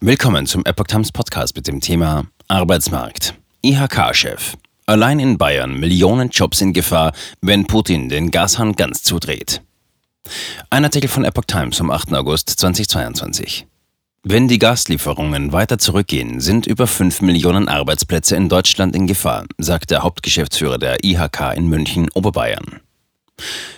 Willkommen zum Epoch Times Podcast mit dem Thema Arbeitsmarkt. IHK-Chef. Allein in Bayern Millionen Jobs in Gefahr, wenn Putin den Gashahn ganz zudreht. Ein Artikel von Epoch Times vom 8. August 2022. Wenn die Gaslieferungen weiter zurückgehen, sind über 5 Millionen Arbeitsplätze in Deutschland in Gefahr, sagt der Hauptgeschäftsführer der IHK in München, Oberbayern.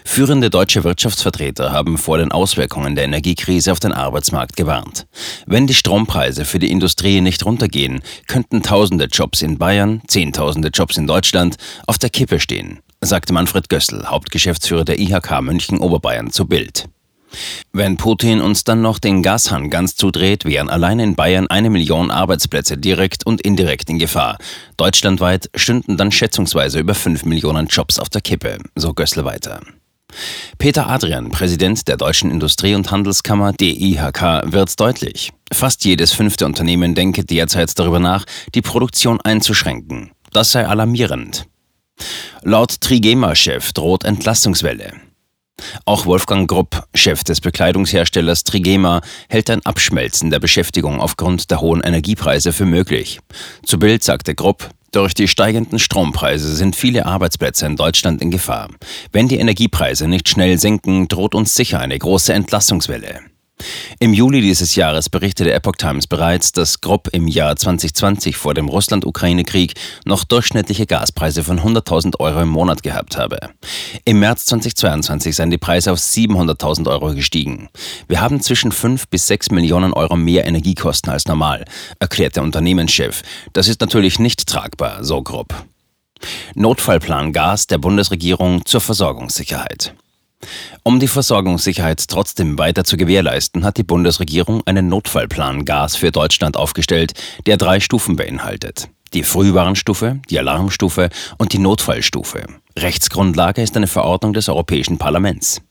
Führende deutsche Wirtschaftsvertreter haben vor den Auswirkungen der Energiekrise auf den Arbeitsmarkt gewarnt. Wenn die Strompreise für die Industrie nicht runtergehen, könnten tausende Jobs in Bayern, zehntausende Jobs in Deutschland auf der Kippe stehen, sagte Manfred Gössel, Hauptgeschäftsführer der IHK München Oberbayern zu Bild. Wenn Putin uns dann noch den Gashahn ganz zudreht, wären allein in Bayern eine Million Arbeitsplätze direkt und indirekt in Gefahr. Deutschlandweit stünden dann schätzungsweise über fünf Millionen Jobs auf der Kippe, so Gößle weiter. Peter Adrian, Präsident der Deutschen Industrie- und Handelskammer DIHK, wird deutlich. Fast jedes fünfte Unternehmen denke derzeit darüber nach, die Produktion einzuschränken. Das sei alarmierend. Laut Trigema-Chef droht Entlastungswelle. Auch Wolfgang Grupp, Chef des Bekleidungsherstellers Trigema, hält ein Abschmelzen der Beschäftigung aufgrund der hohen Energiepreise für möglich. Zu Bild sagte Grupp, durch die steigenden Strompreise sind viele Arbeitsplätze in Deutschland in Gefahr. Wenn die Energiepreise nicht schnell sinken, droht uns sicher eine große Entlassungswelle. Im Juli dieses Jahres berichtete Epoch Times bereits, dass Grob im Jahr 2020 vor dem Russland-Ukraine-Krieg noch durchschnittliche Gaspreise von 100.000 Euro im Monat gehabt habe. Im März 2022 seien die Preise auf 700.000 Euro gestiegen. Wir haben zwischen 5 bis 6 Millionen Euro mehr Energiekosten als normal, erklärt der Unternehmenschef. Das ist natürlich nicht tragbar, so Grob. Notfallplan Gas der Bundesregierung zur Versorgungssicherheit. Um die Versorgungssicherheit trotzdem weiter zu gewährleisten, hat die Bundesregierung einen Notfallplan Gas für Deutschland aufgestellt, der drei Stufen beinhaltet. Die Frühwarnstufe, die Alarmstufe und die Notfallstufe. Rechtsgrundlage ist eine Verordnung des Europäischen Parlaments.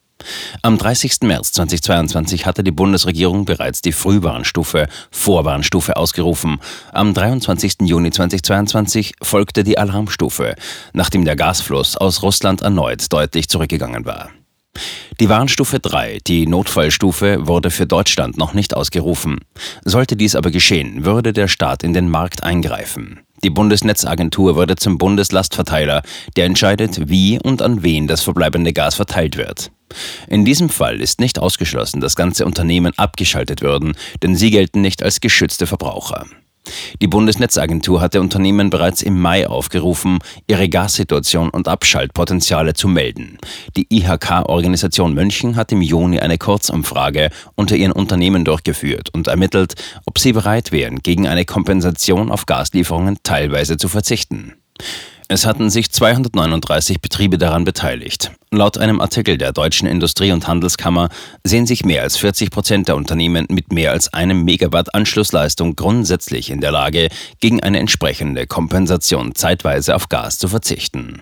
Am 30. März 2022 hatte die Bundesregierung bereits die Frühwarnstufe, Vorwarnstufe ausgerufen. Am 23. Juni 2022 folgte die Alarmstufe, nachdem der Gasfluss aus Russland erneut deutlich zurückgegangen war. Die Warnstufe 3, die Notfallstufe, wurde für Deutschland noch nicht ausgerufen. Sollte dies aber geschehen, würde der Staat in den Markt eingreifen. Die Bundesnetzagentur würde zum Bundeslastverteiler, der entscheidet, wie und an wen das verbleibende Gas verteilt wird. In diesem Fall ist nicht ausgeschlossen, dass ganze Unternehmen abgeschaltet würden, denn sie gelten nicht als geschützte Verbraucher. Die Bundesnetzagentur hatte Unternehmen bereits im Mai aufgerufen, ihre Gassituation und Abschaltpotenziale zu melden. Die IHK-Organisation München hat im Juni eine Kurzumfrage unter ihren Unternehmen durchgeführt und ermittelt, ob sie bereit wären, gegen eine Kompensation auf Gaslieferungen teilweise zu verzichten. Es hatten sich 239 Betriebe daran beteiligt. Laut einem Artikel der Deutschen Industrie- und Handelskammer sehen sich mehr als 40 Prozent der Unternehmen mit mehr als einem Megawatt Anschlussleistung grundsätzlich in der Lage, gegen eine entsprechende Kompensation zeitweise auf Gas zu verzichten.